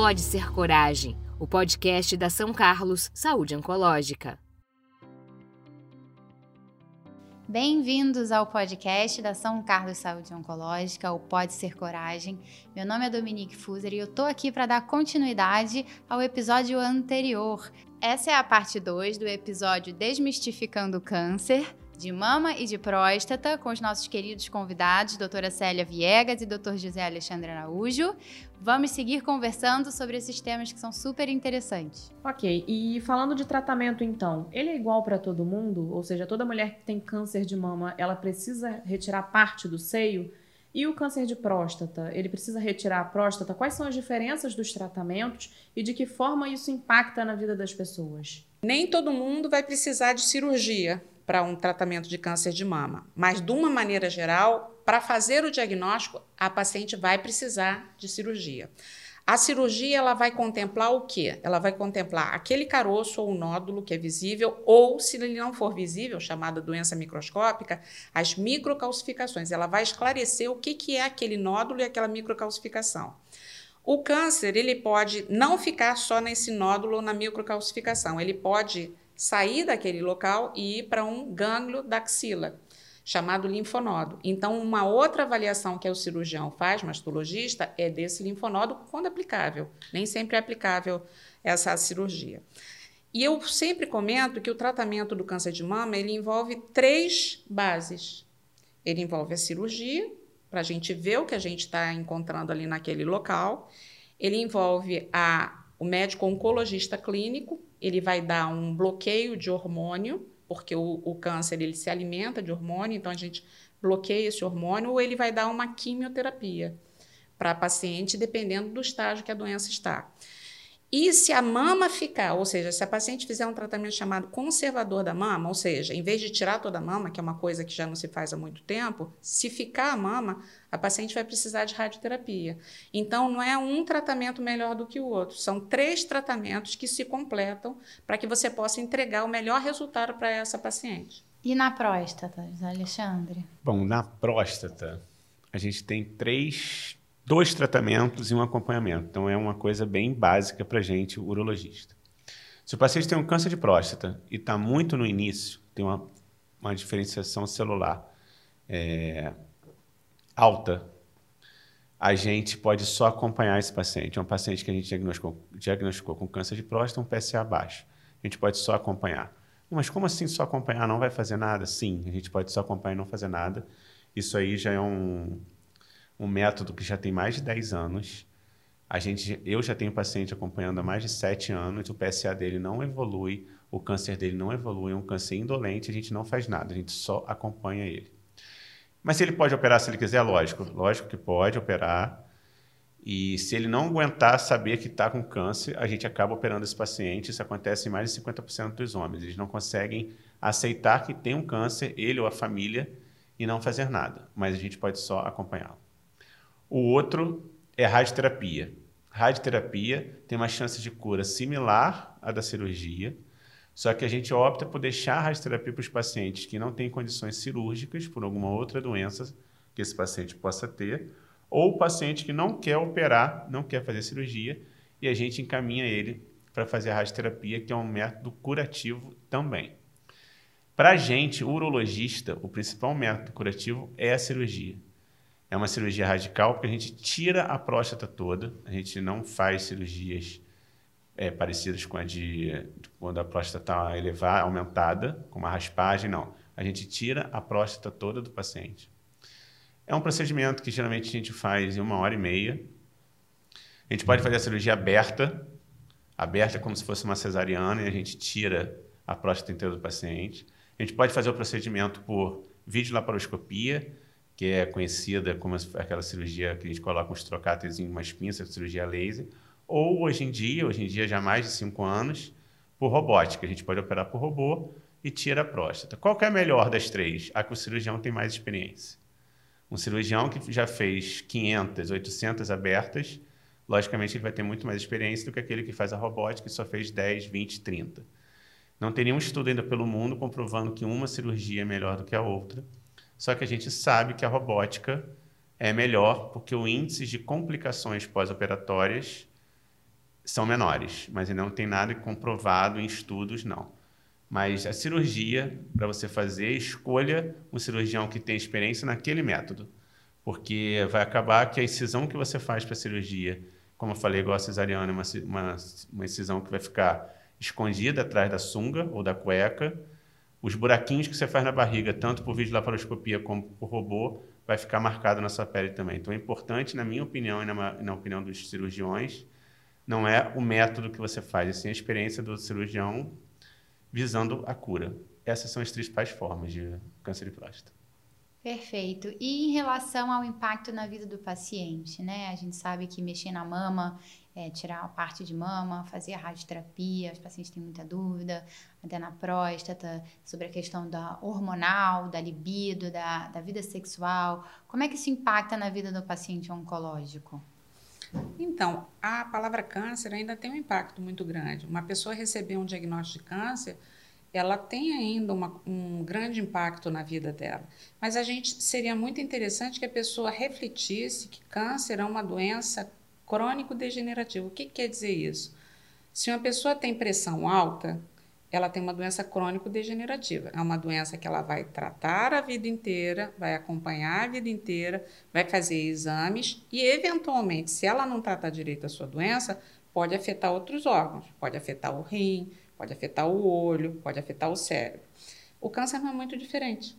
Pode Ser Coragem, o podcast da São Carlos Saúde Oncológica. Bem-vindos ao podcast da São Carlos Saúde Oncológica, o Pode Ser Coragem. Meu nome é Dominique Fuser e eu tô aqui para dar continuidade ao episódio anterior. Essa é a parte 2 do episódio Desmistificando o Câncer de mama e de próstata, com os nossos queridos convidados, doutora Célia Viegas e doutor José Alexandre Araújo. Vamos seguir conversando sobre esses temas que são super interessantes. Ok, e falando de tratamento então, ele é igual para todo mundo? Ou seja, toda mulher que tem câncer de mama, ela precisa retirar parte do seio? E o câncer de próstata, ele precisa retirar a próstata? Quais são as diferenças dos tratamentos e de que forma isso impacta na vida das pessoas? Nem todo mundo vai precisar de cirurgia para um tratamento de câncer de mama. Mas, de uma maneira geral, para fazer o diagnóstico, a paciente vai precisar de cirurgia. A cirurgia ela vai contemplar o quê? Ela vai contemplar aquele caroço ou nódulo que é visível, ou se ele não for visível, chamada doença microscópica, as microcalcificações. Ela vai esclarecer o que, que é aquele nódulo e aquela microcalcificação. O câncer ele pode não ficar só nesse nódulo ou na microcalcificação, ele pode sair daquele local e ir para um gânglio da axila, chamado linfonodo. Então, uma outra avaliação que o cirurgião faz, mastologista, é desse linfonodo quando aplicável. Nem sempre é aplicável essa cirurgia. E eu sempre comento que o tratamento do câncer de mama ele envolve três bases. Ele envolve a cirurgia, para a gente ver o que a gente está encontrando ali naquele local. Ele envolve a, o médico oncologista clínico, ele vai dar um bloqueio de hormônio, porque o, o câncer ele se alimenta de hormônio, então a gente bloqueia esse hormônio, ou ele vai dar uma quimioterapia para paciente, dependendo do estágio que a doença está. E se a mama ficar, ou seja, se a paciente fizer um tratamento chamado conservador da mama, ou seja, em vez de tirar toda a mama, que é uma coisa que já não se faz há muito tempo, se ficar a mama, a paciente vai precisar de radioterapia. Então, não é um tratamento melhor do que o outro, são três tratamentos que se completam para que você possa entregar o melhor resultado para essa paciente. E na próstata, Alexandre? Bom, na próstata, a gente tem três dois tratamentos e um acompanhamento. Então, é uma coisa bem básica para a gente, urologista. Se o paciente tem um câncer de próstata e está muito no início, tem uma, uma diferenciação celular é, alta, a gente pode só acompanhar esse paciente. É um paciente que a gente diagnosticou, diagnosticou com câncer de próstata, um PSA baixo. A gente pode só acompanhar. Mas como assim só acompanhar não vai fazer nada? Sim, a gente pode só acompanhar e não fazer nada. Isso aí já é um, um método que já tem mais de 10 anos. A gente, eu já tenho paciente acompanhando há mais de 7 anos, o PSA dele não evolui, o câncer dele não evolui, é um câncer indolente, a gente não faz nada, a gente só acompanha ele. Mas se ele pode operar se ele quiser, lógico, lógico que pode operar. E se ele não aguentar saber que está com câncer, a gente acaba operando esse paciente. Isso acontece em mais de 50% dos homens. Eles não conseguem aceitar que tem um câncer, ele ou a família, e não fazer nada. Mas a gente pode só acompanhá-lo. O outro é radioterapia. Radioterapia tem uma chance de cura similar à da cirurgia, só que a gente opta por deixar a radioterapia para os pacientes que não têm condições cirúrgicas por alguma outra doença que esse paciente possa ter, ou o paciente que não quer operar, não quer fazer cirurgia, e a gente encaminha ele para fazer a radioterapia, que é um método curativo também. Para a gente, urologista, o principal método curativo é a cirurgia. É uma cirurgia radical porque a gente tira a próstata toda, a gente não faz cirurgias é, parecidas com a de, quando a próstata está elevada, aumentada, com uma raspagem, não. A gente tira a próstata toda do paciente. É um procedimento que geralmente a gente faz em uma hora e meia. A gente pode fazer a cirurgia aberta, aberta como se fosse uma cesariana, e a gente tira a próstata inteira do paciente. A gente pode fazer o procedimento por videolaparoscopia, que é conhecida como aquela cirurgia que a gente coloca uns trocáteres em umas pinças, cirurgia laser, ou hoje em dia, hoje em dia já há mais de cinco anos, por robótica. A gente pode operar por robô e tira a próstata. Qual é a melhor das três? A que o cirurgião tem mais experiência. Um cirurgião que já fez 500, 800 abertas, logicamente ele vai ter muito mais experiência do que aquele que faz a robótica e só fez 10, 20, 30. Não tem nenhum estudo ainda pelo mundo comprovando que uma cirurgia é melhor do que a outra. Só que a gente sabe que a robótica é melhor porque o índice de complicações pós-operatórias são menores, mas não tem nada comprovado em estudos, não. Mas a cirurgia, para você fazer, escolha um cirurgião que tem experiência naquele método, porque vai acabar que a incisão que você faz para a cirurgia, como eu falei, igual a cesariana, é uma, uma, uma incisão que vai ficar escondida atrás da sunga ou da cueca, os buraquinhos que você faz na barriga, tanto por videolaparoscopia como por robô, vai ficar marcado na sua pele também. Então é importante, na minha opinião e na, na opinião dos cirurgiões, não é o método que você faz, é sim a experiência do cirurgião visando a cura. Essas são as principais formas de câncer de próstata. Perfeito. E em relação ao impacto na vida do paciente, né? A gente sabe que mexer na mama, é, tirar a parte de mama, fazer a radioterapia, os pacientes têm muita dúvida, até na próstata, sobre a questão da hormonal, da libido, da, da vida sexual. Como é que isso impacta na vida do paciente oncológico? Então, a palavra câncer ainda tem um impacto muito grande. Uma pessoa receber um diagnóstico de câncer, ela tem ainda uma, um grande impacto na vida dela. Mas a gente seria muito interessante que a pessoa refletisse que câncer é uma doença crônico-degenerativa. O que, que quer dizer isso? Se uma pessoa tem pressão alta, ela tem uma doença crônico-degenerativa. É uma doença que ela vai tratar a vida inteira, vai acompanhar a vida inteira, vai fazer exames e, eventualmente, se ela não tratar direito a sua doença, pode afetar outros órgãos. Pode afetar o rim, pode afetar o olho, pode afetar o cérebro. O câncer não é muito diferente.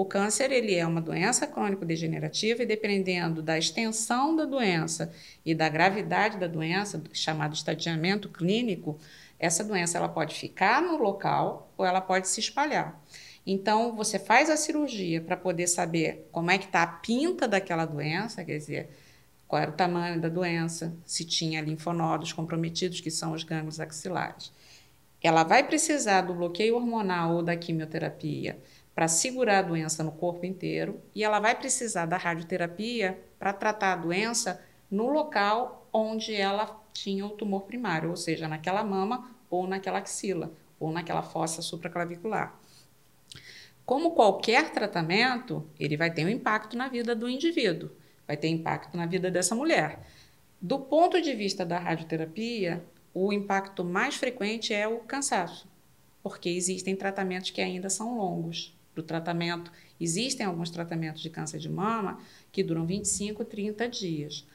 O câncer ele é uma doença crônico-degenerativa e dependendo da extensão da doença e da gravidade da doença, chamado estadiamento clínico, essa doença ela pode ficar no local ou ela pode se espalhar. Então, você faz a cirurgia para poder saber como é que está a pinta daquela doença, quer dizer, qual era o tamanho da doença, se tinha linfonodos comprometidos, que são os gânglios axilares. Ela vai precisar do bloqueio hormonal ou da quimioterapia para segurar a doença no corpo inteiro e ela vai precisar da radioterapia para tratar a doença no local onde ela tinha o tumor primário, ou seja, naquela mama ou naquela axila, ou naquela fossa supraclavicular. Como qualquer tratamento, ele vai ter um impacto na vida do indivíduo, vai ter impacto na vida dessa mulher. Do ponto de vista da radioterapia, o impacto mais frequente é o cansaço, porque existem tratamentos que ainda são longos. Do tratamento, existem alguns tratamentos de câncer de mama que duram 25, 30 dias.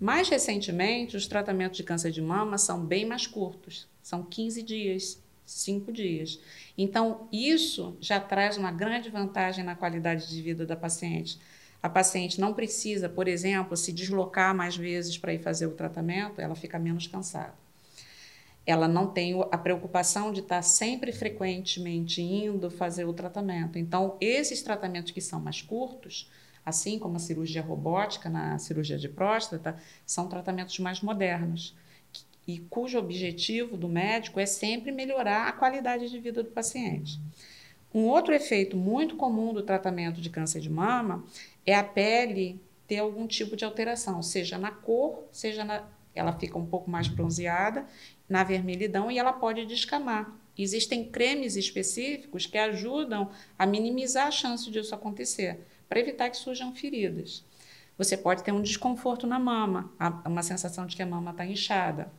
Mais recentemente, os tratamentos de câncer de mama são bem mais curtos, são 15 dias, 5 dias. Então, isso já traz uma grande vantagem na qualidade de vida da paciente. A paciente não precisa, por exemplo, se deslocar mais vezes para ir fazer o tratamento, ela fica menos cansada. Ela não tem a preocupação de estar sempre frequentemente indo fazer o tratamento. Então, esses tratamentos que são mais curtos, assim como a cirurgia robótica na cirurgia de próstata, são tratamentos mais modernos e cujo objetivo do médico é sempre melhorar a qualidade de vida do paciente. Um outro efeito muito comum do tratamento de câncer de mama é a pele ter algum tipo de alteração, seja na cor, seja na. Ela fica um pouco mais bronzeada, na vermelhidão e ela pode descamar. Existem cremes específicos que ajudam a minimizar a chance disso acontecer para evitar que surjam feridas. Você pode ter um desconforto na mama, uma sensação de que a mama está inchada.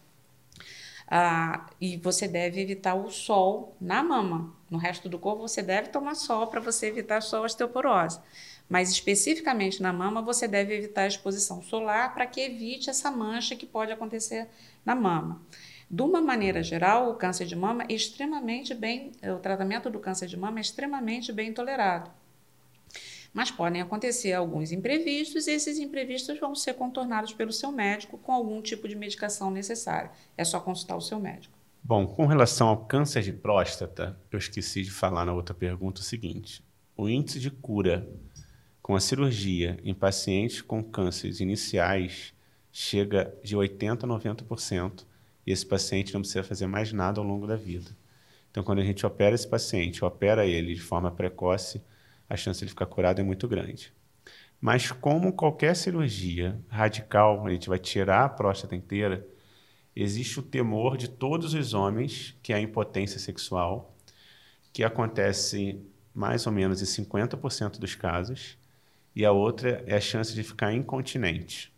Ah, e você deve evitar o sol na mama. No resto do corpo, você deve tomar sol para você evitar a osteoporose. Mas especificamente na mama, você deve evitar a exposição solar para que evite essa mancha que pode acontecer na mama. De uma maneira geral, o câncer de mama é extremamente bem, o tratamento do câncer de mama é extremamente bem tolerado. Mas podem acontecer alguns imprevistos e esses imprevistos vão ser contornados pelo seu médico com algum tipo de medicação necessária. É só consultar o seu médico. Bom, com relação ao câncer de próstata, eu esqueci de falar na outra pergunta o seguinte: o índice de cura com a cirurgia em pacientes com cânceres iniciais chega de 80% a 90%, e esse paciente não precisa fazer mais nada ao longo da vida. Então, quando a gente opera esse paciente, opera ele de forma precoce, a chance de ele ficar curado é muito grande. Mas como qualquer cirurgia radical, a gente vai tirar a próstata inteira, existe o temor de todos os homens, que é a impotência sexual, que acontece mais ou menos em 50% dos casos, e a outra é a chance de ficar incontinente.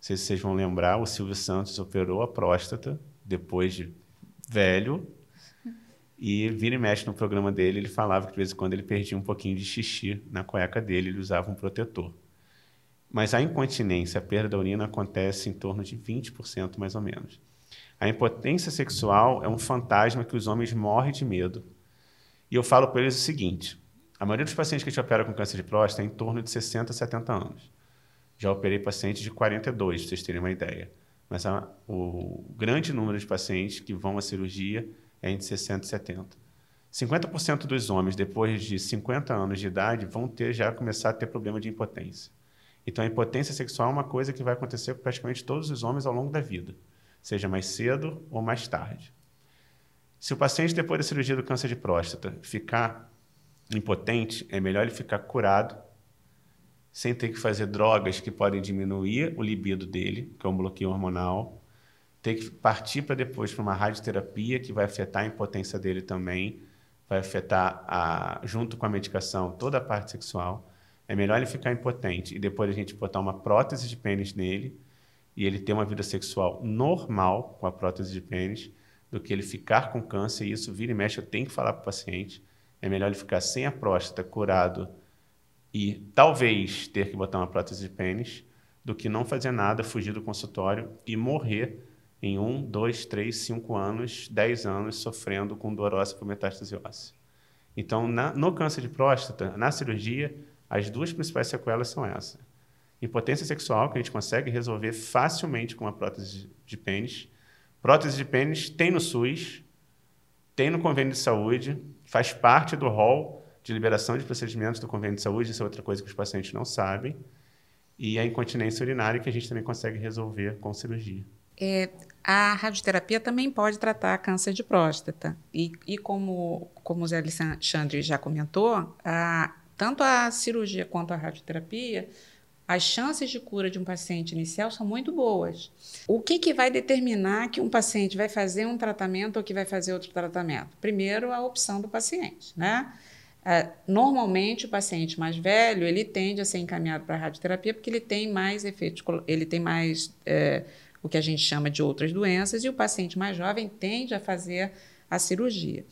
sei se vocês vão lembrar, o Silvio Santos operou a próstata depois de velho. E vira e mexe no programa dele, ele falava que de vez em quando ele perdia um pouquinho de xixi na cueca dele, ele usava um protetor. Mas a incontinência, a perda da urina, acontece em torno de 20% mais ou menos. A impotência sexual é um fantasma que os homens morrem de medo. E eu falo para eles o seguinte: a maioria dos pacientes que a gente opera com câncer de próstata é em torno de 60 a 70 anos. Já operei pacientes de 42, para vocês terem uma ideia. Mas a, o grande número de pacientes que vão à cirurgia é entre 60 e 70. 50% dos homens, depois de 50 anos de idade, vão ter já começar a ter problema de impotência. Então, a impotência sexual é uma coisa que vai acontecer com praticamente todos os homens ao longo da vida, seja mais cedo ou mais tarde. Se o paciente, depois da cirurgia do câncer de próstata, ficar impotente, é melhor ele ficar curado, sem ter que fazer drogas que podem diminuir o libido dele, que é um bloqueio hormonal, ter que partir para depois para uma radioterapia que vai afetar a impotência dele também, vai afetar, a, junto com a medicação, toda a parte sexual é melhor ele ficar impotente e depois a gente botar uma prótese de pênis nele e ele ter uma vida sexual normal com a prótese de pênis do que ele ficar com câncer e isso vira e mexe. Eu tenho que falar para o paciente. É melhor ele ficar sem a próstata, curado e talvez ter que botar uma prótese de pênis do que não fazer nada, fugir do consultório e morrer em um, dois, três, cinco anos, dez anos sofrendo com dor óssea por metástase óssea. Então, na, no câncer de próstata, na cirurgia, as duas principais sequelas são essas. Impotência sexual, que a gente consegue resolver facilmente com uma prótese de pênis. Prótese de pênis tem no SUS, tem no convênio de saúde, faz parte do rol de liberação de procedimentos do convênio de saúde, isso é outra coisa que os pacientes não sabem. E a incontinência urinária, que a gente também consegue resolver com cirurgia. É, a radioterapia também pode tratar câncer de próstata. E, e como, como o Zé Alexandre já comentou, a, tanto a cirurgia quanto a radioterapia, as chances de cura de um paciente inicial são muito boas. O que, que vai determinar que um paciente vai fazer um tratamento ou que vai fazer outro tratamento? Primeiro, a opção do paciente, né? É, normalmente, o paciente mais velho ele tende a ser encaminhado para a radioterapia porque ele tem mais efeitos, ele tem mais é, o que a gente chama de outras doenças, e o paciente mais jovem tende a fazer a cirurgia.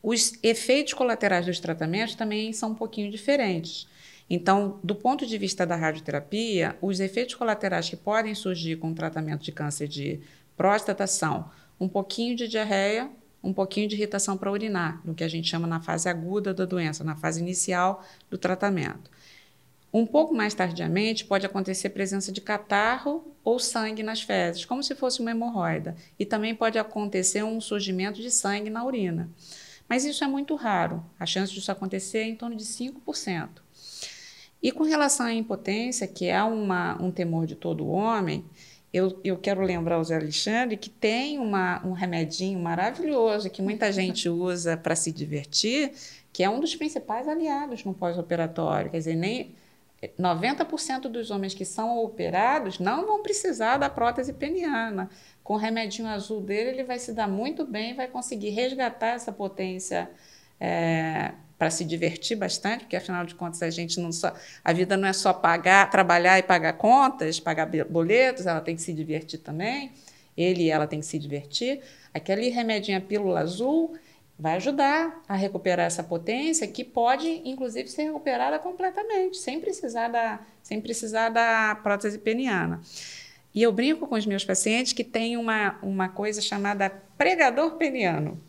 Os efeitos colaterais dos tratamentos também são um pouquinho diferentes. Então, do ponto de vista da radioterapia, os efeitos colaterais que podem surgir com o tratamento de câncer de próstata são um pouquinho de diarreia, um pouquinho de irritação para urinar, no que a gente chama na fase aguda da doença, na fase inicial do tratamento. Um pouco mais tardiamente, pode acontecer presença de catarro ou sangue nas fezes, como se fosse uma hemorroida. E também pode acontecer um surgimento de sangue na urina. Mas isso é muito raro. A chance disso acontecer é em torno de 5%. E com relação à impotência, que é uma, um temor de todo homem, eu, eu quero lembrar ao Zé Alexandre que tem uma, um remedinho maravilhoso que muita gente usa para se divertir, que é um dos principais aliados no pós-operatório. Quer dizer, nem 90% dos homens que são operados não vão precisar da prótese peniana com o remedinho azul dele, ele vai se dar muito bem, vai conseguir resgatar essa potência é, para se divertir bastante, porque afinal de contas a gente não só a vida não é só pagar, trabalhar e pagar contas, pagar boletos, ela tem que se divertir também. Ele e ela tem que se divertir. Aquele remedinho a pílula azul vai ajudar a recuperar essa potência que pode inclusive ser recuperada completamente, sem precisar da sem precisar da prótese peniana. E eu brinco com os meus pacientes que tem uma, uma coisa chamada pregador peniano,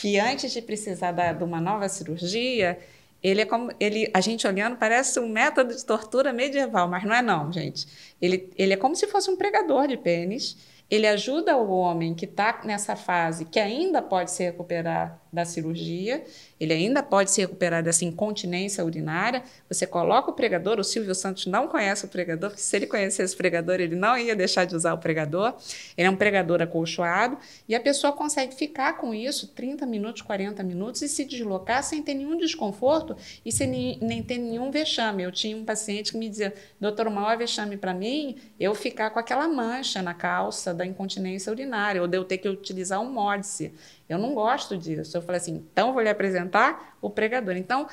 que antes de precisar da, de uma nova cirurgia, ele é como ele, a gente olhando parece um método de tortura medieval, mas não é não, gente. Ele, ele é como se fosse um pregador de pênis. Ele ajuda o homem que está nessa fase, que ainda pode se recuperar da cirurgia, ele ainda pode se recuperar dessa incontinência urinária. Você coloca o pregador, o Silvio Santos não conhece o pregador, se ele conhecesse o pregador, ele não ia deixar de usar o pregador. Ele é um pregador acolchoado e a pessoa consegue ficar com isso 30 minutos, 40 minutos e se deslocar sem ter nenhum desconforto e sem nem, nem ter nenhum vexame. Eu tinha um paciente que me dizia, doutor, o maior vexame para mim eu ficar com aquela mancha na calça da incontinência urinária ou de eu ter que utilizar um módice. Eu não gosto disso. Eu falei assim, então vou lhe apresentar o pregador. Então,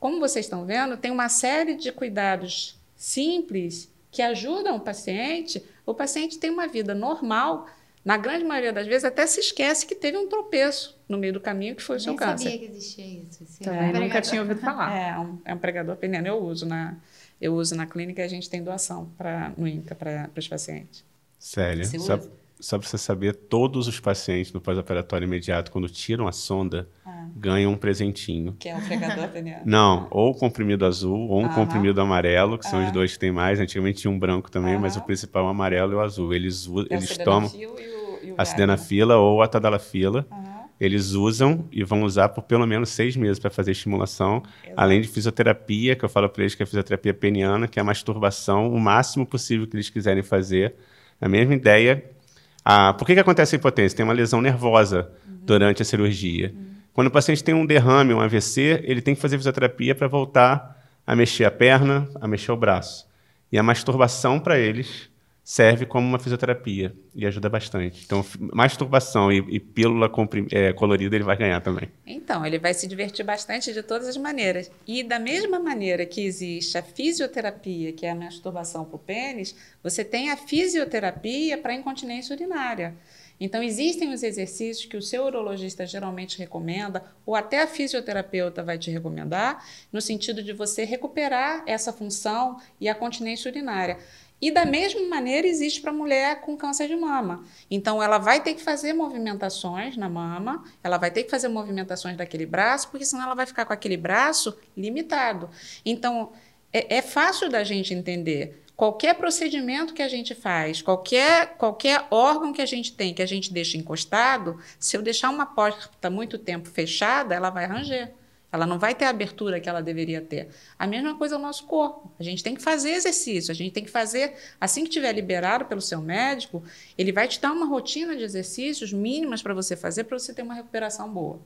como vocês estão vendo, tem uma série de cuidados simples que ajudam o paciente, o paciente tem uma vida normal. Na grande maioria das vezes, até se esquece que teve um tropeço no meio do caminho, que foi o seu Nem câncer. sabia que existia isso. Esse Também nunca pregador. tinha ouvido falar. É, um, é um pregador peniano. Eu uso na, eu uso na clínica e a gente tem doação pra, no INCA para os pacientes. Sério. Você Só, usa? Só para você saber, todos os pacientes no pós-operatório imediato, quando tiram a sonda, Ah. ganham um presentinho. Que é o pregador peniano. Não, ou comprimido azul, ou um comprimido amarelo, que são os Ah. dois que tem mais. Antigamente tinha um branco também, mas o principal é o amarelo e o azul. Eles, É eles tomam e o, e o a sildenafila ou a tadalafila. Eles usam e vão usar por pelo menos seis meses para fazer estimulação, Exato. além de fisioterapia, que eu falo para eles que é a fisioterapia peniana, que é a masturbação, o máximo possível que eles quiserem fazer. A mesma ideia. Ah, por que, que acontece a impotência? Tem uma lesão nervosa durante a cirurgia. Quando o paciente tem um derrame, um AVC, ele tem que fazer fisioterapia para voltar a mexer a perna, a mexer o braço. E a masturbação para eles serve como uma fisioterapia e ajuda bastante. Então, masturbação e, e pílula é, colorida ele vai ganhar também. Então, ele vai se divertir bastante de todas as maneiras. E da mesma maneira que existe a fisioterapia, que é a masturbação para o pênis, você tem a fisioterapia para incontinência urinária. Então, existem os exercícios que o seu urologista geralmente recomenda, ou até a fisioterapeuta vai te recomendar, no sentido de você recuperar essa função e a continência urinária. E da mesma maneira existe para a mulher com câncer de mama. Então ela vai ter que fazer movimentações na mama, ela vai ter que fazer movimentações daquele braço, porque senão ela vai ficar com aquele braço limitado. Então é, é fácil da gente entender. Qualquer procedimento que a gente faz, qualquer, qualquer órgão que a gente tem, que a gente deixa encostado, se eu deixar uma porta muito tempo fechada, ela vai ranger. Ela não vai ter a abertura que ela deveria ter. A mesma coisa é o nosso corpo. A gente tem que fazer exercício, a gente tem que fazer, assim que tiver liberado pelo seu médico, ele vai te dar uma rotina de exercícios mínimas para você fazer, para você ter uma recuperação boa.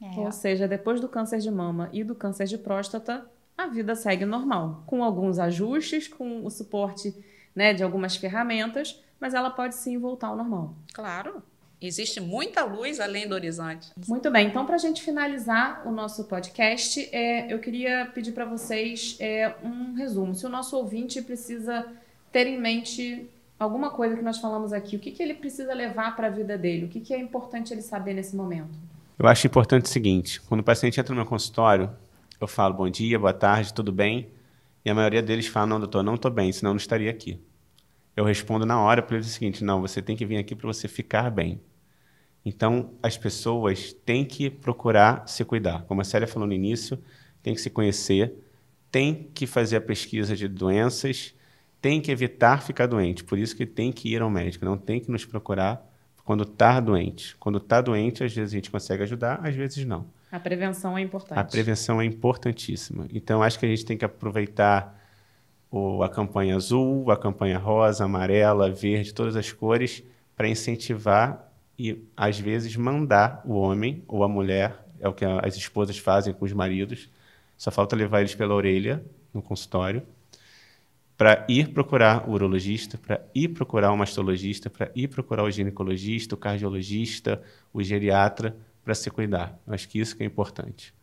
É, Ou seja, depois do câncer de mama e do câncer de próstata, a vida segue normal, com alguns ajustes, com o suporte né, de algumas ferramentas, mas ela pode sim voltar ao normal. Claro. Existe muita luz além do horizonte. Muito bem, então para a gente finalizar o nosso podcast, é, eu queria pedir para vocês é, um resumo. Se o nosso ouvinte precisa ter em mente alguma coisa que nós falamos aqui, o que, que ele precisa levar para a vida dele, o que, que é importante ele saber nesse momento? Eu acho importante o seguinte: quando o paciente entra no meu consultório, eu falo bom dia, boa tarde, tudo bem? E a maioria deles fala: não, doutor, não estou bem, senão eu não estaria aqui. Eu respondo na hora para eles o seguinte: não, você tem que vir aqui para você ficar bem. Então, as pessoas têm que procurar se cuidar. Como a Célia falou no início, tem que se conhecer, tem que fazer a pesquisa de doenças, tem que evitar ficar doente. Por isso que tem que ir ao médico, não tem que nos procurar quando está doente. Quando está doente, às vezes a gente consegue ajudar, às vezes não. A prevenção é importante. A prevenção é importantíssima. Então, acho que a gente tem que aproveitar o, a campanha azul, a campanha rosa, amarela, verde, todas as cores, para incentivar e, às vezes, mandar o homem ou a mulher, é o que as esposas fazem com os maridos, só falta levar eles pela orelha no consultório, para ir procurar o urologista, para ir procurar o mastologista, para ir procurar o ginecologista, o cardiologista, o geriatra, para se cuidar. Eu acho que isso que é importante.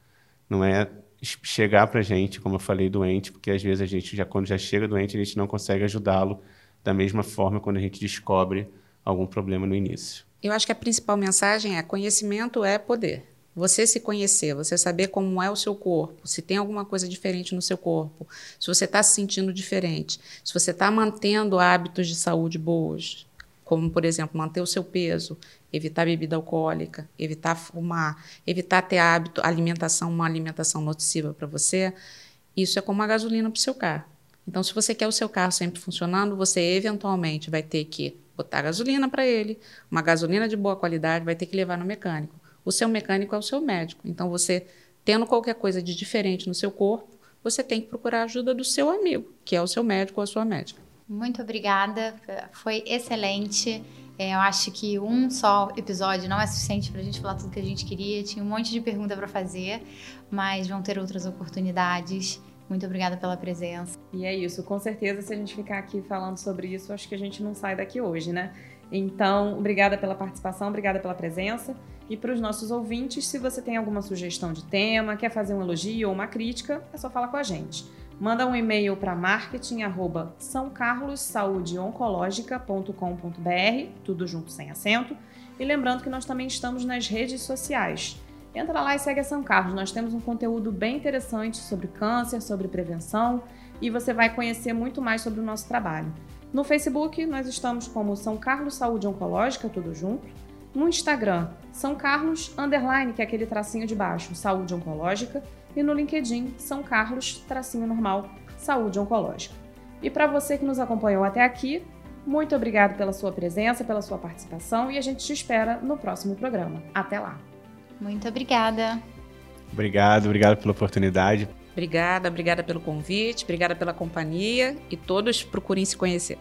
Não é chegar para a gente, como eu falei, doente, porque às vezes a gente, já quando já chega doente, a gente não consegue ajudá-lo da mesma forma quando a gente descobre algum problema no início. Eu acho que a principal mensagem é: conhecimento é poder. Você se conhecer, você saber como é o seu corpo, se tem alguma coisa diferente no seu corpo, se você está se sentindo diferente, se você está mantendo hábitos de saúde boas, como, por exemplo, manter o seu peso, evitar bebida alcoólica, evitar fumar, evitar ter hábito, alimentação, uma alimentação nociva para você, isso é como a gasolina para o seu carro. Então, se você quer o seu carro sempre funcionando, você eventualmente vai ter que botar gasolina para ele, uma gasolina de boa qualidade, vai ter que levar no mecânico. O seu mecânico é o seu médico. Então, você tendo qualquer coisa de diferente no seu corpo, você tem que procurar a ajuda do seu amigo, que é o seu médico ou a sua médica. Muito obrigada, foi excelente. É, eu acho que um só episódio não é suficiente para a gente falar tudo que a gente queria. Tinha um monte de pergunta para fazer, mas vão ter outras oportunidades. Muito obrigada pela presença. E é isso, com certeza, se a gente ficar aqui falando sobre isso, acho que a gente não sai daqui hoje, né? Então, obrigada pela participação, obrigada pela presença. E para os nossos ouvintes, se você tem alguma sugestão de tema, quer fazer um elogio ou uma crítica, é só falar com a gente. Manda um e-mail para marketing@sãocarlossaudeoncologica.com.br, tudo junto sem acento. E lembrando que nós também estamos nas redes sociais. Entra lá e segue a São Carlos. Nós temos um conteúdo bem interessante sobre câncer, sobre prevenção e você vai conhecer muito mais sobre o nosso trabalho. No Facebook, nós estamos como São Carlos Saúde Oncológica, tudo junto. No Instagram, São Carlos, underline, que é aquele tracinho de baixo, Saúde Oncológica. E no LinkedIn, São Carlos, tracinho normal, Saúde Oncológica. E para você que nos acompanhou até aqui, muito obrigado pela sua presença, pela sua participação e a gente te espera no próximo programa. Até lá! Muito obrigada. Obrigado, obrigado pela oportunidade. Obrigada, obrigada pelo convite, obrigada pela companhia e todos procurem se conhecer.